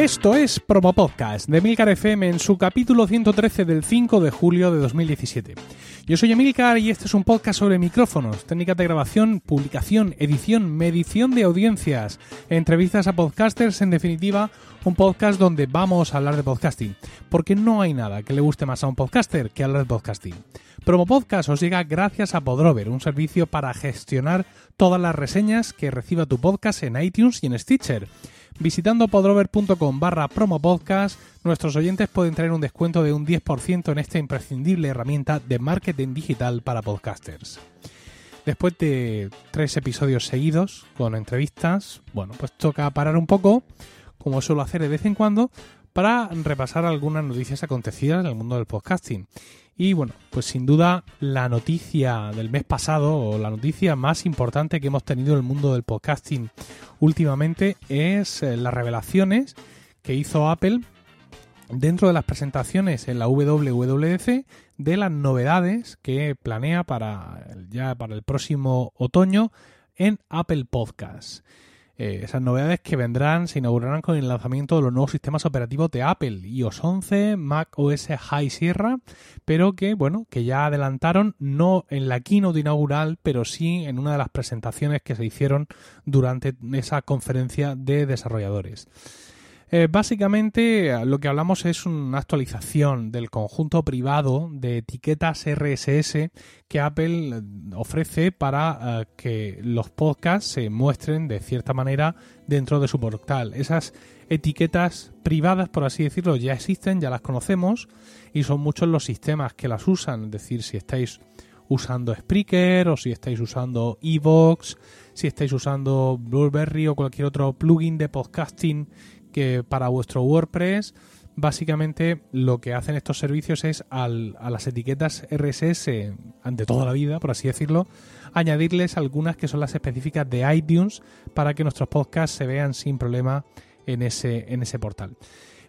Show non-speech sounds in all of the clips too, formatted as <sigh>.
Esto es Promo Podcast de Milcar FM en su capítulo 113 del 5 de julio de 2017. Yo soy Emilcar y este es un podcast sobre micrófonos, técnicas de grabación, publicación, edición, medición de audiencias, entrevistas a podcasters, en definitiva, un podcast donde vamos a hablar de podcasting, porque no hay nada que le guste más a un podcaster que hablar de podcasting. Promo Podcast os llega gracias a Podrover, un servicio para gestionar todas las reseñas que reciba tu podcast en iTunes y en Stitcher. Visitando podrover.com barra promopodcast, nuestros oyentes pueden tener un descuento de un 10% en esta imprescindible herramienta de marketing digital para podcasters. Después de tres episodios seguidos con entrevistas, bueno, pues toca parar un poco, como suelo hacer de vez en cuando, para repasar algunas noticias acontecidas en el mundo del podcasting. Y bueno, pues sin duda la noticia del mes pasado o la noticia más importante que hemos tenido en el mundo del podcasting últimamente es eh, las revelaciones que hizo Apple dentro de las presentaciones en la WWDC de las novedades que planea para ya para el próximo otoño en Apple Podcasts. Eh, esas novedades que vendrán se inaugurarán con el lanzamiento de los nuevos sistemas operativos de Apple, iOS 11, Mac OS High Sierra, pero que, bueno, que ya adelantaron no en la keynote inaugural, pero sí en una de las presentaciones que se hicieron durante esa conferencia de desarrolladores. Eh, básicamente lo que hablamos es una actualización del conjunto privado de etiquetas RSS que Apple eh, ofrece para eh, que los podcasts se muestren de cierta manera dentro de su portal. Esas etiquetas privadas, por así decirlo, ya existen, ya las conocemos y son muchos los sistemas que las usan. Es decir, si estáis usando Spreaker o si estáis usando Evox, si estáis usando Blueberry o cualquier otro plugin de podcasting que para vuestro WordPress básicamente lo que hacen estos servicios es a las etiquetas RSS ante toda la vida, por así decirlo, añadirles algunas que son las específicas de iTunes para que nuestros podcasts se vean sin problema en ese, en ese portal.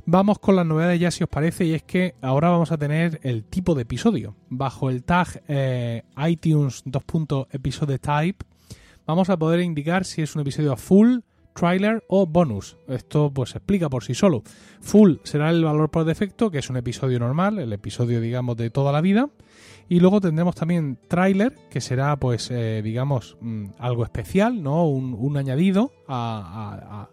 Vamos con las novedades ya si os parece y es que ahora vamos a tener el tipo de episodio. Bajo el tag eh, iTunes 2. episode type vamos a poder indicar si es un episodio full, trailer o bonus. Esto pues explica por sí solo. Full será el valor por defecto, que es un episodio normal, el episodio digamos de toda la vida. Y luego tendremos también trailer, que será pues eh, digamos mm, algo especial, ¿no? Un, añadido a,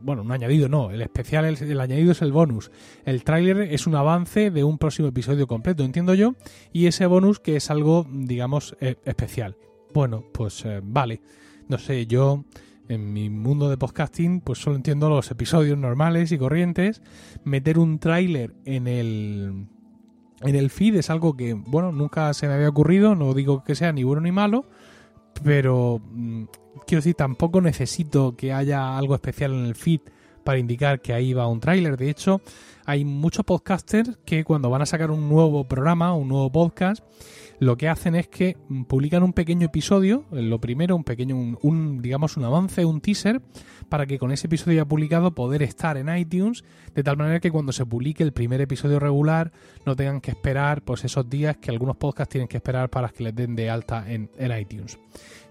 Bueno, un añadido no, el especial, el, añadido es el bonus. El trailer es un avance de un próximo episodio completo, entiendo yo. Y ese bonus que es algo, digamos, eh, especial. Bueno, pues eh, vale. No sé, yo en mi mundo de podcasting, pues solo entiendo los episodios normales y corrientes. Meter un tráiler en el en el feed es algo que, bueno, nunca se me había ocurrido, no digo que sea ni bueno ni malo, pero mm, quiero decir, tampoco necesito que haya algo especial en el feed para indicar que ahí va un tráiler. De hecho, hay muchos podcasters que cuando van a sacar un nuevo programa, un nuevo podcast, lo que hacen es que publican un pequeño episodio, lo primero, un pequeño, un, digamos, un avance, un teaser, para que con ese episodio ya publicado poder estar en iTunes, de tal manera que cuando se publique el primer episodio regular no tengan que esperar pues esos días que algunos podcasts tienen que esperar para que les den de alta en, iTunes.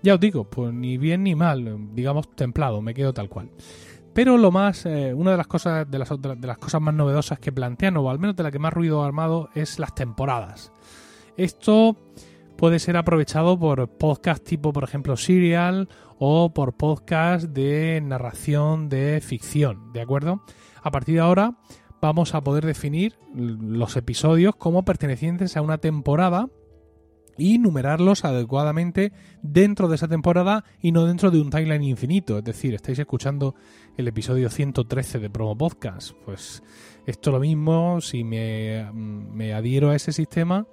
Ya os digo, pues ni bien ni mal, digamos templado, me quedo tal cual. Pero lo más, eh, una de las cosas, de las, de las cosas más novedosas que plantean, o al menos de la que más ruido ha armado, es las temporadas. Esto puede ser aprovechado por podcast tipo, por ejemplo, Serial o por podcast de narración de ficción, ¿de acuerdo? A partir de ahora vamos a poder definir los episodios como pertenecientes a una temporada y numerarlos adecuadamente dentro de esa temporada y no dentro de un timeline infinito. Es decir, estáis escuchando el episodio 113 de Promo Podcast. Pues esto lo mismo, si me, me adhiero a ese sistema,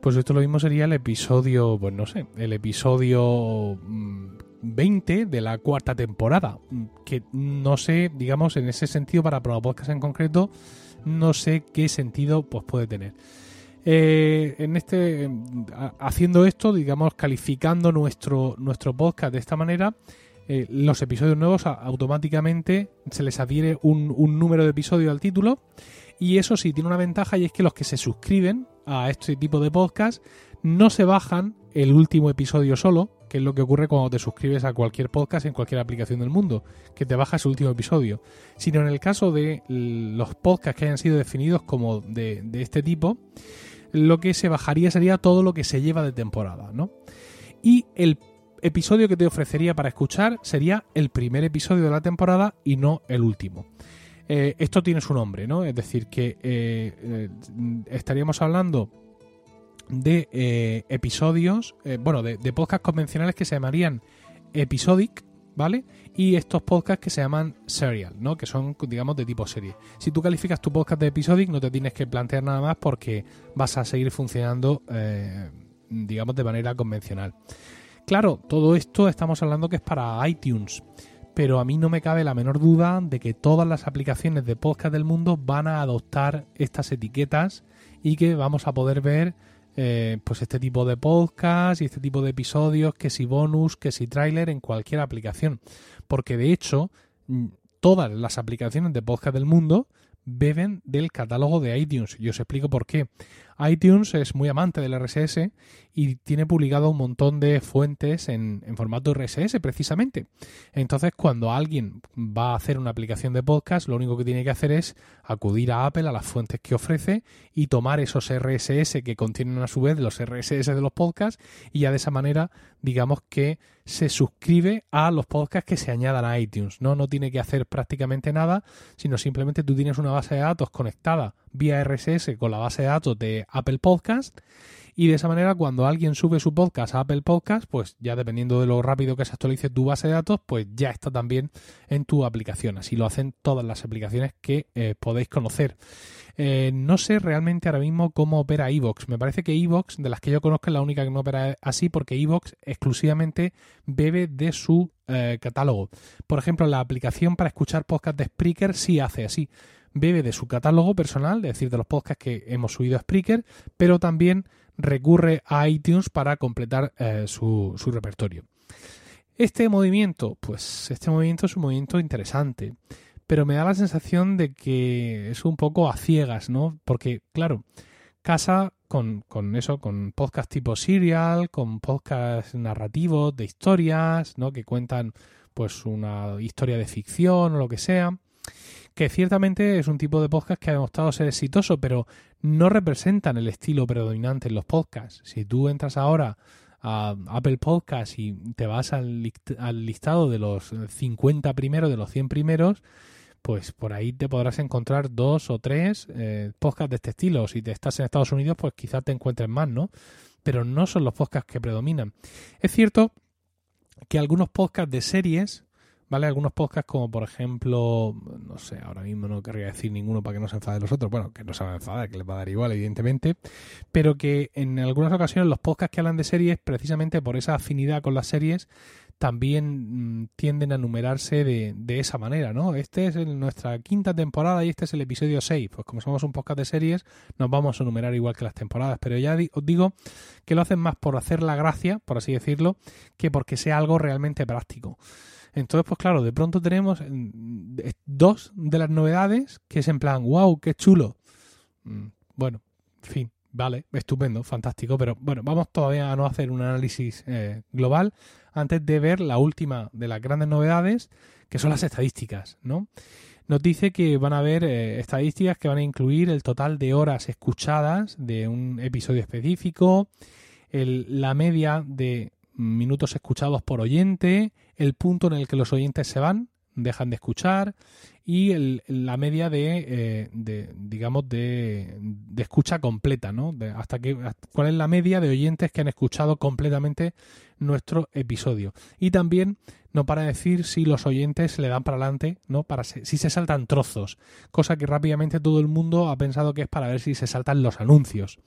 pues esto lo mismo sería el episodio, pues no sé, el episodio 20 mm, de la cuarta temporada. Que no sé, digamos, en ese sentido, para Promo Podcast en concreto, no sé qué sentido pues, puede tener. Eh, en este, haciendo esto, digamos, calificando nuestro, nuestro podcast de esta manera, eh, los episodios nuevos automáticamente se les adhiere un, un número de episodio al título. Y eso sí tiene una ventaja y es que los que se suscriben a este tipo de podcast no se bajan el último episodio solo, que es lo que ocurre cuando te suscribes a cualquier podcast en cualquier aplicación del mundo, que te bajas el último episodio, sino en el caso de los podcasts que hayan sido definidos como de este tipo, lo que se bajaría sería todo lo que se lleva de temporada, ¿no? Y el episodio que te ofrecería para escuchar sería el primer episodio de la temporada y no el último. Eh, esto tiene su nombre, ¿no? Es decir, que eh, eh, estaríamos hablando de episodios, bueno, de, de convencionales que se llamarían episodic, ¿vale? Y estos podcasts que se llaman serial, ¿no? Que son, digamos, de tipo serie. Si tú calificas tu podcast de episodic, no te tienes que plantear nada más porque vas a seguir funcionando, digamos, de manera convencional. Claro, todo esto estamos hablando que es para iTunes pero a mí no me cabe la menor duda de que todas las aplicaciones de podcast del mundo van a adoptar estas etiquetas y que vamos a poder ver eh, pues este tipo de podcast y este tipo de episodios, que si bonus, que si trailer en cualquier aplicación. Porque de hecho, mm, todas las aplicaciones de podcast del mundo beben del catálogo de iTunes. Y os explico por qué iTunes es muy amante del RSS y tiene publicado un montón de fuentes en, formato RSS precisamente. Entonces, cuando alguien va a hacer una aplicación de podcast, lo único que tiene que hacer es acudir a Apple, a las fuentes que ofrece y tomar esos RSS que contienen a su vez los RSS de los podcasts y ya de esa manera, digamos que se suscribe a los podcasts que se añadan a iTunes. No, no tiene que hacer prácticamente nada, sino simplemente tú tienes una base de datos conectada vía RSS con la base de datos de Apple Podcast y de esa manera cuando alguien sube su podcast a Apple Podcast, pues ya dependiendo de lo rápido que se actualice tu base de datos, pues ya está también en tu aplicación. Así lo hacen todas las aplicaciones que eh, podéis conocer. Eh, no sé realmente ahora mismo cómo opera Evox. Me parece que Evox, de las que yo conozco, es la única que no opera así porque Evox exclusivamente bebe de su eh, catálogo. Por ejemplo, la aplicación para escuchar podcast de Spreaker sí hace así bebe de su catálogo personal, es decir, de los podcasts que hemos subido a Spreaker, pero también recurre a iTunes para completar eh, su, su repertorio. Este movimiento, pues este movimiento es un movimiento interesante, pero me da la sensación de que es un poco a ciegas, ¿no? Porque, claro, casa con, con, eso, con podcast tipo serial, con podcast narrativos de historias, ¿no? Que cuentan pues una historia de ficción o lo que sea que ciertamente es un tipo de podcast que ha demostrado ser exitoso, pero no representan el estilo predominante en los podcasts. Si tú entras ahora a Apple Podcasts y te vas al, listado de los 50 primeros, de los 100 primeros, pues por ahí te podrás encontrar dos o tres eh, podcasts de este estilo. Si te estás en Estados Unidos, pues quizás te encuentres más, ¿no? Pero no son los podcasts que predominan. Es cierto que algunos podcasts de series ¿vale? Algunos podcasts como por ejemplo, no sé, ahora mismo no querría decir ninguno para que no se enfade los otros, bueno, que no se van a enfadar, que les va a dar igual, evidentemente, pero que en algunas ocasiones los podcasts que hablan de series, precisamente por esa afinidad con las series, también mm, tienden a numerarse de, de esa manera, ¿no? Este es nuestra quinta temporada y este es el episodio 6. Pues como somos un podcast de series, nos vamos a numerar igual que las temporadas. Pero ya os digo que lo hacen más por hacer la gracia, por así decirlo, que porque sea algo realmente práctico. Entonces, pues claro, de pronto tenemos mm, dos de las novedades que es en plan, wow, qué chulo. Mm, bueno, en fin, vale, estupendo, fantástico, pero bueno, vamos todavía a no hacer un análisis eh, global antes de ver la última de las grandes novedades, que son las estadísticas, ¿no? Nos dice que van a haber eh, estadísticas que van a incluir el total de horas escuchadas de un episodio específico, la media de minutos escuchados por oyente, el punto en el que los oyentes se van, dejan de escuchar y la media de, eh, de digamos, de, de, escucha completa, ¿no? hasta que, cuál es la media de oyentes que han escuchado completamente nuestro episodio. Y también no para decir si los oyentes le dan para adelante, ¿no? Para si se saltan trozos, cosa que rápidamente todo el mundo ha pensado que es para ver si se saltan los anuncios.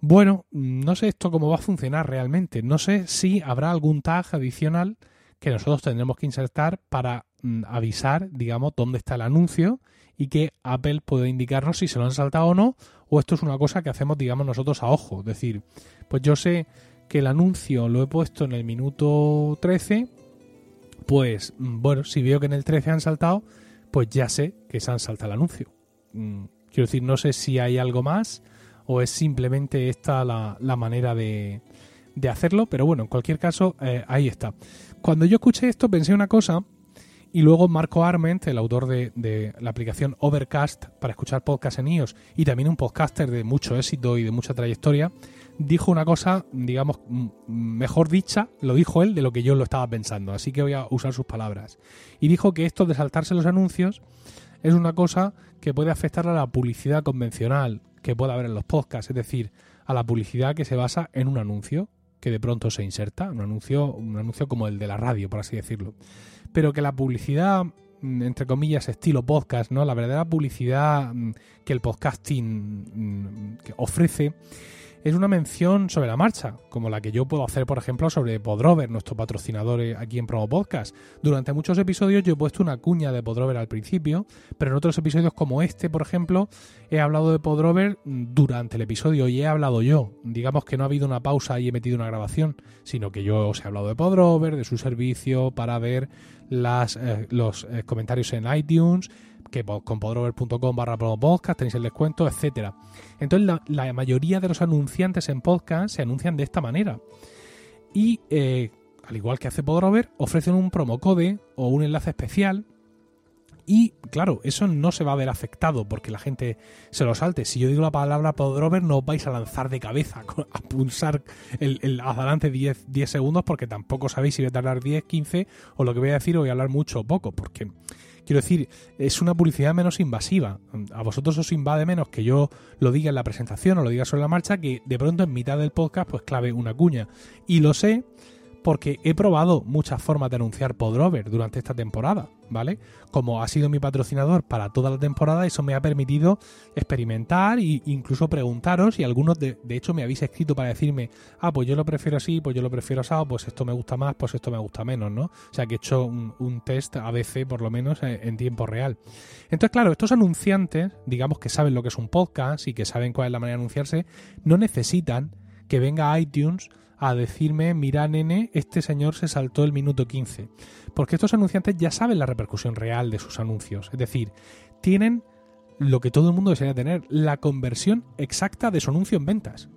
Bueno, no sé esto cómo va a funcionar realmente. No sé si habrá algún tag adicional que nosotros tendremos que insertar para mm, avisar, digamos, dónde está el anuncio y que Apple puede indicarnos si se lo han saltado o no, o esto es una cosa que hacemos, digamos, nosotros a ojo. Es decir, pues yo sé que el anuncio lo he puesto en el minuto 13, pues mm, bueno, si veo que en el 13 han saltado, pues ya sé que se han saltado el anuncio. Mm, quiero decir, no sé si hay algo más o es simplemente esta la, manera de, de hacerlo, pero bueno, en cualquier caso, eh, ahí está. Cuando yo escuché esto pensé una cosa y luego Marco Arment, el autor de, la aplicación Overcast para escuchar podcasts en iOS y también un podcaster de mucho éxito y de mucha trayectoria, dijo una cosa, digamos, mejor dicha, lo dijo él de lo que yo lo estaba pensando, así que voy a usar sus palabras. Y dijo que esto de saltarse los anuncios es una cosa que puede afectar a la publicidad convencional que pueda haber en los podcasts, es decir, a la publicidad que se basa en un anuncio que de pronto se inserta, un anuncio, un anuncio como el de la radio, por así decirlo. Pero que la publicidad, mm, entre comillas, estilo podcast, ¿no? La verdadera publicidad mm, que el podcasting mm, ofrece es una mención sobre la marcha, como la que yo puedo hacer, por ejemplo, sobre Podrover, nuestro patrocinador eh, aquí en Promo Podcast. Durante muchos episodios yo he puesto una cuña de Podrover al principio, pero en otros episodios como este, por ejemplo, he hablado de Podrover durante el episodio y he hablado yo. Digamos que no ha habido una pausa y he metido una grabación, sino que yo os he hablado de Podrover, de su servicio para ver eh, los eh, comentarios en iTunes, que con podrover.com barra podcast tenéis el descuento, etcétera. Entonces la, mayoría de los anunciantes en podcast se anuncian de esta manera. Y eh, al igual que hace Podrover, ofrecen un promocode o un enlace especial. Y claro, eso no se va a ver afectado porque la gente se lo salte. Si yo digo la palabra Podrover, no os vais a lanzar de cabeza a pulsar el, el adelante 10, 10 segundos porque tampoco sabéis si voy a tardar 10, 15 o lo que voy a decir o voy a hablar mucho o poco. Porque Quiero decir, es una publicidad menos invasiva. A vosotros os invade menos que yo lo diga en la presentación o lo diga sobre la marcha que de pronto en mitad del podcast pues clave una cuña. Y lo sé porque he probado muchas formas de anunciar Podrover durante esta temporada, ¿vale? Como ha sido mi patrocinador para toda la temporada, eso me ha permitido experimentar e incluso preguntaros y algunos de, hecho me habéis escrito para decirme, ah, pues yo lo prefiero así, pues yo lo prefiero asado, pues esto me gusta más, pues esto me gusta menos, ¿no? O sea que he hecho un, un test ABC por lo menos eh, en tiempo real. Entonces, claro, estos anunciantes, digamos que saben lo que es un podcast y que saben cuál es la manera de anunciarse, no necesitan que venga iTunes a decirme, mira nene, este señor se saltó el minuto 15. Porque estos anunciantes ya saben la repercusión real de sus anuncios. Es decir, tienen lo que todo el mundo desea tener, la conversión exacta de su anuncio en ventas.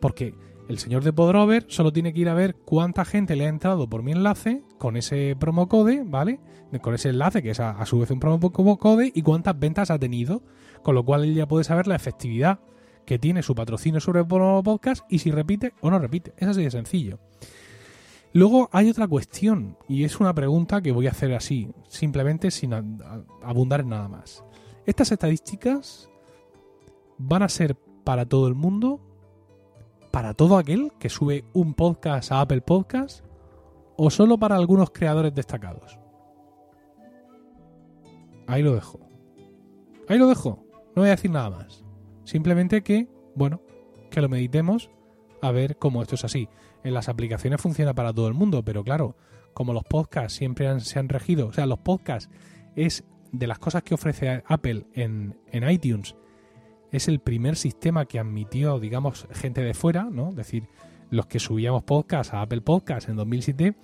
Porque el señor de Podrover solo tiene que ir a ver cuánta gente le ha entrado por mi enlace con ese promo code, ¿vale? Con ese enlace que es a, a su vez un promo code y cuántas ventas ha tenido. Con lo cual él ya puede saber la efectividad que tiene su patrocinio sobre el podcast y si repite o no repite. Es así de sencillo. Luego hay otra cuestión y es una pregunta que voy a hacer así, simplemente sin abundar en nada más. ¿Estas estadísticas van a ser para todo el mundo? ¿Para todo aquel que sube un podcast a Apple Podcast? ¿O solo para algunos creadores destacados? Ahí lo dejo. Ahí lo dejo. No voy a decir nada más. Simplemente que, bueno, que lo meditemos a ver cómo esto es así. En las aplicaciones funciona para todo el mundo, pero claro, como los podcasts siempre se han regido, o sea, los podcasts es de las cosas que ofrece Apple en, en iTunes, es el primer sistema que admitió, digamos, gente de fuera, ¿no? Es decir, los que subíamos podcasts a Apple Podcasts en 2007 mm,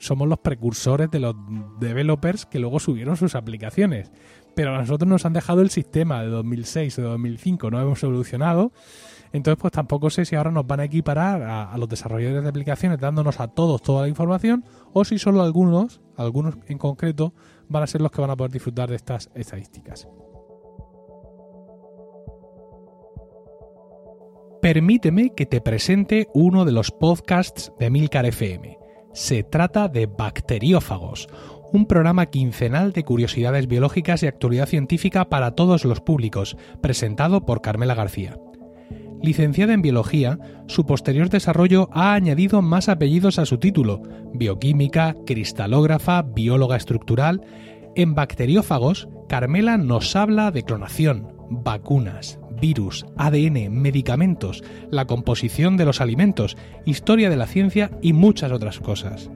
somos los precursores de los developers que luego subieron sus aplicaciones pero a nosotros nos han dejado el sistema de 2006 o de 2005, no hemos evolucionado. Entonces, pues tampoco sé si ahora nos van a equiparar a, los desarrolladores de aplicaciones dándonos a todos toda la información o si solo algunos, algunos en concreto, van a ser los que van a poder disfrutar de estas estadísticas. Permíteme que te presente uno de los podcasts de Milcar FM. Se trata de Bacteriófagos, un programa quincenal de curiosidades biológicas y actualidad científica para todos los públicos, presentado por Carmela García. Licenciada en biología, su posterior desarrollo ha añadido más apellidos a su título, bioquímica, cristalógrafa, bióloga estructural. En bacteriófagos, Carmela nos habla de clonación, vacunas, virus, ADN, medicamentos, la composición de los alimentos, historia de la ciencia y muchas otras cosas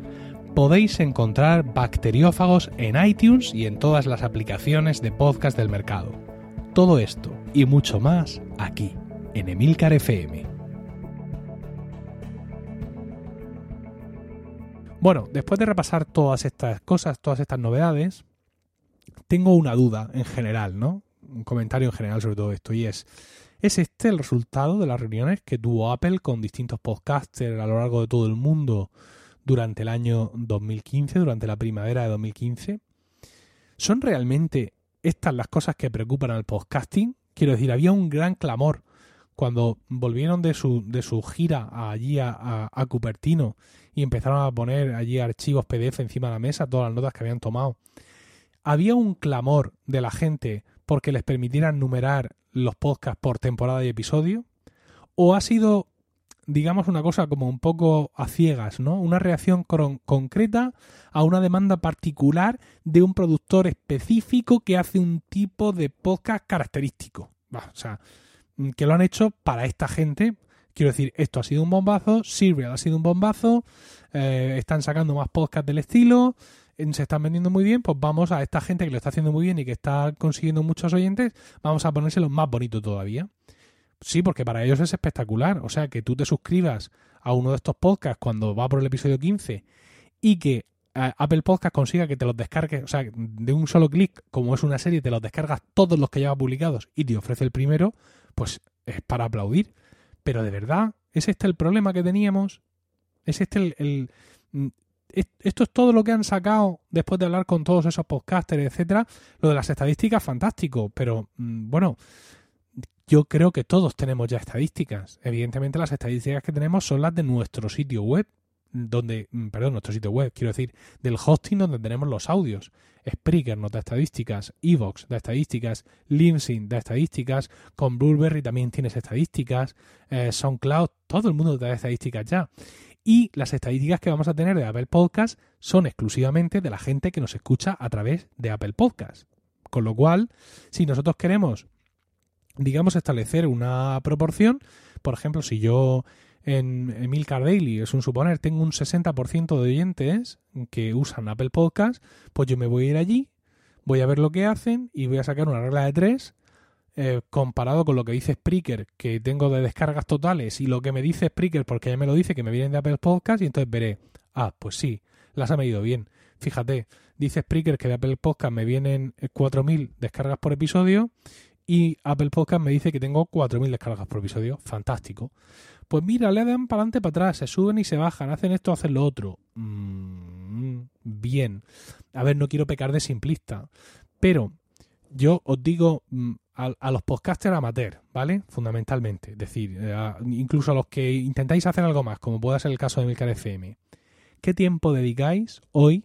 podéis encontrar bacteriófagos en iTunes y en todas las aplicaciones de podcast del mercado. Todo esto y mucho más aquí, en Emilcar FM. Bueno, después de repasar todas estas cosas, todas estas novedades, tengo una duda en general, ¿no? Un comentario en general sobre todo esto y es, ¿Es este el resultado de las reuniones que tuvo Apple con distintos podcasters a lo largo de todo el mundo durante el año 2015, durante la primavera de 2015? ¿Son realmente estas las cosas que preocupan al podcasting? Quiero decir, había un gran clamor cuando volvieron de su, de su gira allí a, a, Cupertino y empezaron a poner allí archivos PDF encima de la mesa, todas las notas que habían tomado. Había un clamor de la gente porque les permitieran numerar los podcasts por temporada y episodio? ¿O ha sido, digamos, una cosa como un poco a ciegas, ¿no? Una reacción concreta a una demanda particular de un productor específico que hace un tipo de podcast característico. o sea, que lo han hecho para esta gente. Quiero decir, esto ha sido un bombazo, Serial ha sido un bombazo, eh, están sacando más podcasts del estilo, se están vendiendo muy bien, pues vamos a esta gente que lo está haciendo muy bien y que está consiguiendo muchos oyentes, vamos a ponérselo más bonito todavía. Sí, porque para ellos es espectacular. O sea, que tú te suscribas a uno de estos podcasts cuando va por el episodio 15 y que eh, Apple Podcast consiga que te los descargues, o sea, de un solo clic, como es una serie, te los descargas todos los que lleva publicados y te ofrece el primero, pues es para aplaudir. Pero de verdad, ¿es este el problema que teníamos? ¿Es este el, esto es todo lo que han sacado después de hablar con todos esos podcasters, etcétera. Lo de las estadísticas, fantástico, pero mm, bueno, yo creo que todos tenemos ya estadísticas. Evidentemente, las estadísticas que tenemos son las de nuestro sitio web, donde, mm, perdón, nuestro sitio web, quiero decir, del hosting donde tenemos los audios. Spreaker nos da estadísticas, Evox da estadísticas, LinkedIn da estadísticas, con Blueberry también tienes estadísticas, eh, SoundCloud, todo el mundo da estadísticas ya y las estadísticas que vamos a tener de Apple Podcast son exclusivamente de la gente que nos escucha a través de Apple Podcast. Con lo cual, si nosotros queremos, digamos, establecer una proporción, por ejemplo, si yo en Emilcar Daily, es un suponer, tengo un 60% de oyentes que usan Apple Podcast, pues yo me voy a ir allí, voy a ver lo que hacen y voy a sacar una regla de tres eh, comparado con lo que dice Spreaker, que tengo de descargas totales, y lo que me dice Spreaker, porque ya me lo dice, que me vienen de Apple Podcast, y entonces veré, ah, pues sí, las ha medido bien. Fíjate, dice Spreaker que de Apple Podcast me vienen 4.000 descargas por episodio, y Apple Podcast me dice que tengo 4.000 descargas por episodio. Fantástico. Pues mira, le dan para adelante, para atrás, se suben y se bajan, hacen esto, hacen lo otro. Mm, bien. A ver, no quiero pecar de simplista, pero yo os digo, mm, a, los podcasters amateur, ¿vale? Fundamentalmente. Es decir, eh, incluso a los que intentáis hacer algo más, como pueda ser el caso de Milcar FM. ¿Qué tiempo dedicáis hoy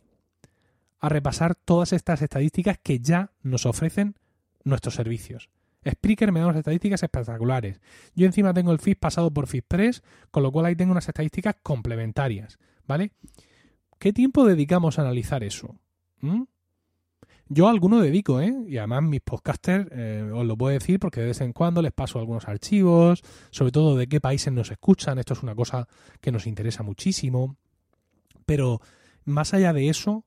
a repasar todas estas estadísticas que ya nos ofrecen nuestros servicios? Spreaker me da unas estadísticas espectaculares. Yo encima tengo el feed pasado por FeedPress, con lo cual ahí tengo unas estadísticas complementarias, ¿vale? ¿Qué tiempo dedicamos a analizar eso? ¿Mm? Yo a alguno dedico, ¿eh? Y además mis podcasters eh, os lo puedo decir porque de vez en cuando les paso algunos archivos, sobre todo de qué países nos escuchan. Esto es una cosa que nos interesa muchísimo. Pero más allá de eso,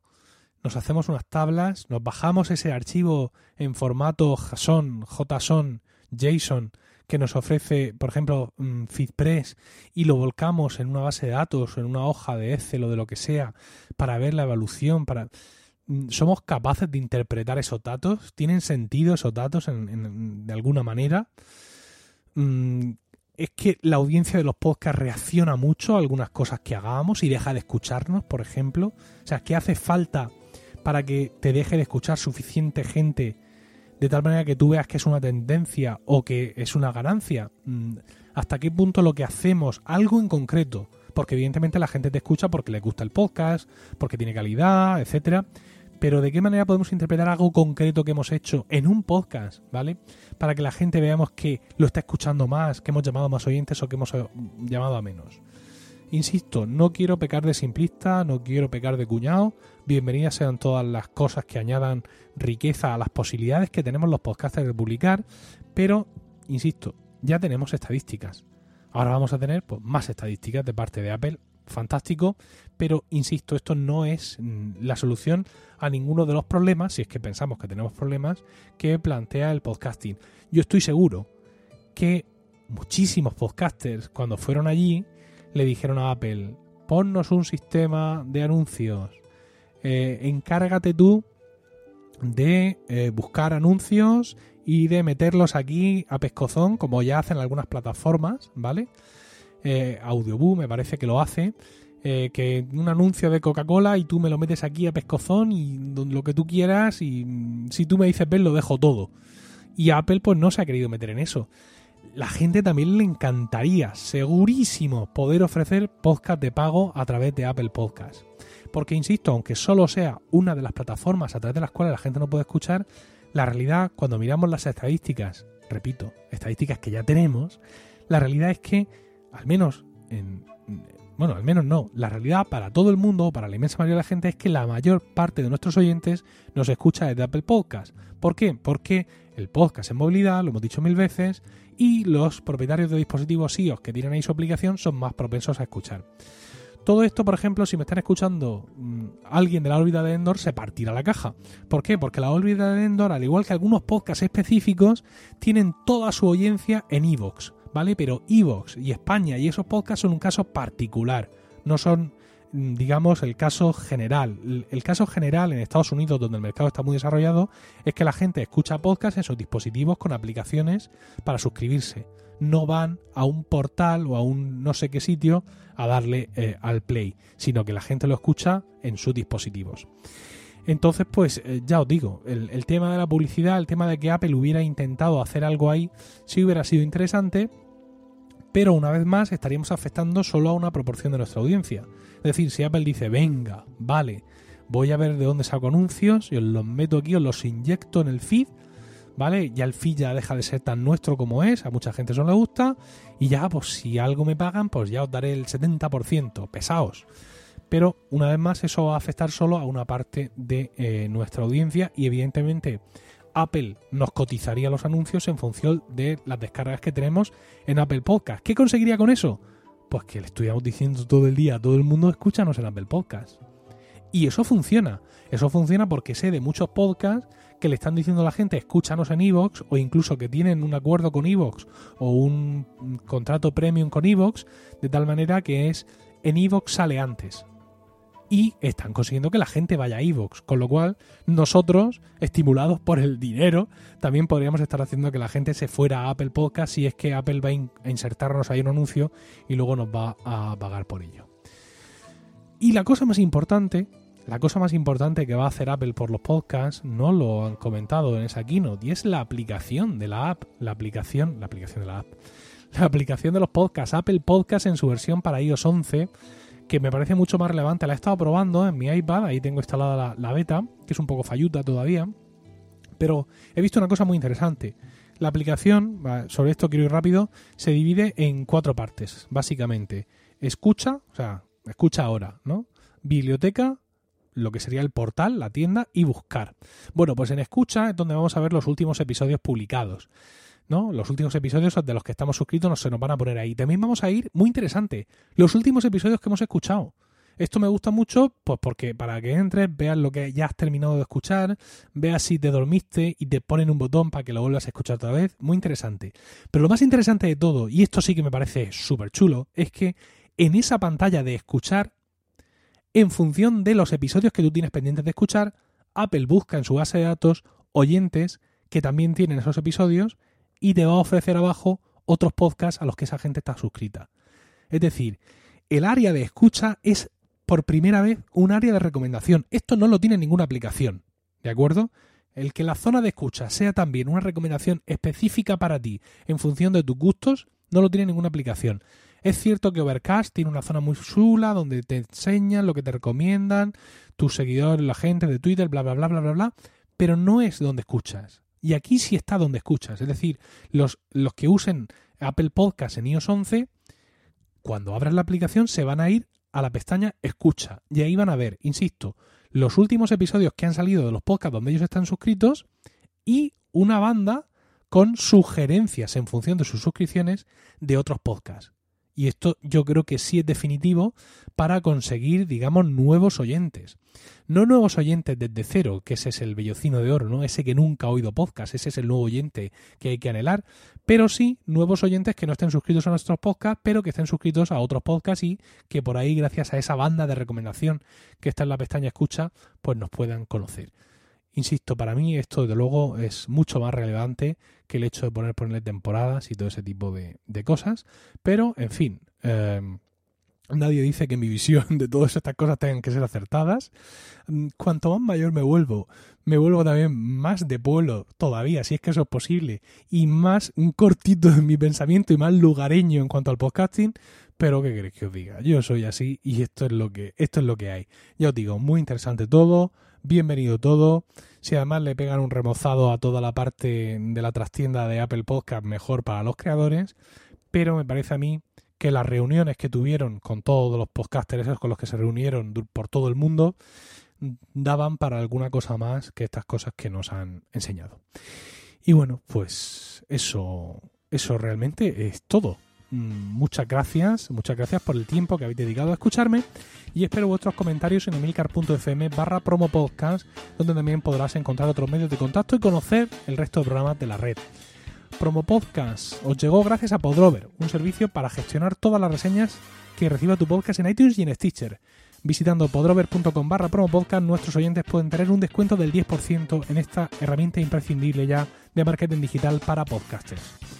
nos hacemos unas tablas, nos bajamos ese archivo en formato JSON, JSON, JSON, que nos ofrece, por ejemplo, mm, FeedPress, y lo volcamos en una base de datos en una hoja de Excel o de lo que sea, para ver la evolución, para somos capaces de interpretar esos datos, tienen sentido esos datos de alguna manera. Mm, es que la audiencia de los podcasts reacciona mucho a algunas cosas que hagamos y deja de escucharnos, por ejemplo. O sea, ¿qué hace falta para que te deje de escuchar suficiente gente de tal manera que tú veas que es una tendencia o que es una ganancia? Mm, ¿Hasta qué punto lo que hacemos, algo en concreto, porque evidentemente la gente te escucha porque le gusta el podcast, porque tiene calidad, etcétera, pero de qué manera podemos interpretar algo concreto que hemos hecho en un podcast, ¿vale? Para que la gente veamos que lo está escuchando más, que hemos llamado a más oyentes o que hemos eh, llamado a menos. Insisto, no quiero pecar de simplista, no quiero pecar de cuñado. Bienvenidas sean todas las cosas que añadan riqueza a las posibilidades que tenemos los podcasters de publicar, pero, insisto, ya tenemos estadísticas. Ahora vamos a tener pues, más estadísticas de parte de Apple fantástico, pero insisto, esto no es mm, la solución a ninguno de los problemas, si es que pensamos que tenemos problemas, que plantea el podcasting. Yo estoy seguro que muchísimos podcasters cuando fueron allí le dijeron a Apple, ponnos un sistema de anuncios, eh, encárgate tú de eh, buscar anuncios y de meterlos aquí a pescozón, como ya hacen algunas plataformas, ¿vale? Eh, me parece que lo hace. Eh, que un anuncio de Coca-Cola y tú me lo metes aquí a pescozón y lo que tú quieras y mm, si tú me dices ven lo dejo todo. Y Apple pues no se ha querido meter en eso. La gente también le encantaría, segurísimo, poder ofrecer podcast de pago a través de Apple Podcast. Porque, insisto, aunque solo sea una de las plataformas a través de las cuales la gente no puede escuchar, la realidad, cuando miramos las estadísticas, repito, estadísticas que ya tenemos, la realidad es que, al menos en, bueno, al menos no, la realidad para todo el mundo, para la inmensa mayoría de la gente, es que la mayor parte de nuestros oyentes nos escucha desde Apple Podcast. ¿Por qué? Porque el podcast en movilidad, lo hemos dicho mil veces, y los propietarios de dispositivos iOS que tienen ahí su aplicación son más propensos a escuchar. Todo esto, por ejemplo, si me están escuchando mm, alguien de la órbita de Endor, se partirá la caja. ¿Por qué? Porque la órbita de Endor, al igual que algunos podcasts específicos, tienen toda su audiencia en Evox. ¿Vale? Pero Evox y España y esos podcasts son un caso particular, no son, mm, digamos, el caso general. El caso general en Estados Unidos, donde el mercado está muy desarrollado, es que la gente escucha podcasts en sus dispositivos con aplicaciones para suscribirse. No van a un portal o a un no sé qué sitio a darle eh, al play, sino que la gente lo escucha en sus dispositivos. Entonces, pues eh, ya os digo, el, tema de la publicidad, el tema de que Apple hubiera intentado hacer algo ahí, sí hubiera sido interesante, pero una vez más estaríamos afectando solo a una proporción de nuestra audiencia. Es decir, si Apple dice, venga, vale, voy a ver de dónde saco anuncios y os los meto aquí, os los inyecto en el feed, ¿vale? Ya el feed ya deja de ser tan nuestro como es, a mucha gente eso no le gusta, y ya, pues si algo me pagan, pues ya os daré el 70%, pesaos pero una vez más eso va a afectar solo a una parte de eh, nuestra audiencia y evidentemente Apple nos cotizaría los anuncios en función de las descargas que tenemos en Apple Podcast. ¿Qué conseguiría con eso? Pues que le estuviéramos diciendo todo el día a todo el mundo escúchanos en Apple Podcast. Y eso funciona. Eso funciona porque sé de muchos podcasts que le están diciendo a la gente escúchanos en Evox o incluso que tienen un acuerdo con Evox o un contrato premium con Evox de tal manera que es en Evox sale antes y están consiguiendo que la gente vaya a Evox, con lo cual nosotros, estimulados por el dinero, también podríamos estar haciendo que la gente se fuera a Apple Podcast si es que Apple va a insertarnos ahí un anuncio y luego nos va a pagar por ello. Y la cosa más importante, la cosa más importante que va a hacer Apple por los podcasts, no lo han comentado en esa keynote, y es la aplicación de la app, la aplicación, la aplicación de la app, la aplicación de los podcasts, Apple Podcasts en su versión para iOS 11 que me parece mucho más relevante. La he estado probando en mi iPad, ahí tengo instalada la, beta, que es un poco falluta todavía, pero he visto una cosa muy interesante. La aplicación, sobre esto quiero ir rápido, se divide en cuatro partes, básicamente. Escucha, o sea, escucha ahora, ¿no? Biblioteca, lo que sería el portal, la tienda y buscar. Bueno, pues en escucha es donde vamos a ver los últimos episodios publicados. ¿No? Los últimos episodios de los que estamos suscritos nos se nos van a poner ahí. También vamos a ir, muy interesante, los últimos episodios que hemos escuchado. Esto me gusta mucho, pues porque para que entres, veas lo que ya has terminado de escuchar, veas si te dormiste y te ponen un botón para que lo vuelvas a escuchar otra vez. Muy interesante. Pero lo más interesante de todo, y esto sí que me parece súper chulo, es que en esa pantalla de escuchar, en función de los episodios que tú tienes pendientes de escuchar, Apple busca en su base de datos oyentes que también tienen esos episodios y te va a ofrecer abajo otros podcasts a los que esa gente está suscrita. Es decir, el área de escucha es por primera vez un área de recomendación. Esto no lo tiene ninguna aplicación. ¿De acuerdo? El que la zona de escucha sea también una recomendación específica para ti en función de tus gustos, no lo tiene ninguna aplicación. Es cierto que Overcast tiene una zona muy chula donde te enseñan lo que te recomiendan, tus seguidores, la gente de Twitter, bla, bla, bla, bla, bla, bla, pero no es donde escuchas. Y aquí sí está donde escuchas. Es decir, los, los que usen Apple Podcast en iOS 11, cuando abran la aplicación se van a ir a la pestaña Escucha. Y ahí van a ver, insisto, los últimos episodios que han salido de los podcasts donde ellos están suscritos y una banda con sugerencias en función de sus suscripciones de otros podcasts. Y esto yo creo que sí es definitivo para conseguir, digamos, nuevos oyentes. No nuevos oyentes desde cero, que ese es el bellocino de oro, ¿no? Ese que nunca ha oído podcast, ese es el nuevo oyente que hay que anhelar. Pero sí nuevos oyentes que no estén suscritos a nuestros podcasts, pero que estén suscritos a otros podcasts y que por ahí, gracias a esa banda de recomendación que está en la pestaña escucha, pues nos puedan conocer. Insisto, para mí esto desde luego es mucho más relevante que el hecho de poner ponerle temporadas y todo ese tipo de, cosas. Pero, en fin, em, nadie dice que mi visión <laughs> de todas estas cosas tengan que ser acertadas. Mm, cuanto más mayor me vuelvo, me vuelvo también más de pueblo todavía, si es que eso es posible, y más un cortito en <laughs> mi pensamiento y más lugareño en cuanto al podcasting. Pero qué queréis que os diga, yo soy así y esto es lo que esto es lo que hay. Ya os digo, muy interesante todo bienvenido todo. Si además le pegan un remozado a toda la parte de la trastienda de Apple Podcast, mejor para los creadores. Pero me parece a mí que las reuniones que tuvieron con todos los podcasters esos con los que se reunieron por todo el mundo daban para alguna cosa más que estas cosas que nos han enseñado. Y bueno, pues eso, eso realmente es todo. Mm, muchas gracias, muchas gracias por el tiempo que habéis dedicado a escucharme y espero vuestros comentarios en emilcar.fm barra promo podcast, donde también podrás encontrar otros medios de contacto y conocer el resto de programas de la red. Promo Podcast os llegó gracias a Podrover, un servicio para gestionar todas las reseñas que reciba tu podcast en iTunes y en Stitcher. Visitando podrover.com barra promopodcast, nuestros oyentes pueden tener un descuento del 10% en esta herramienta imprescindible ya de marketing digital para podcasters.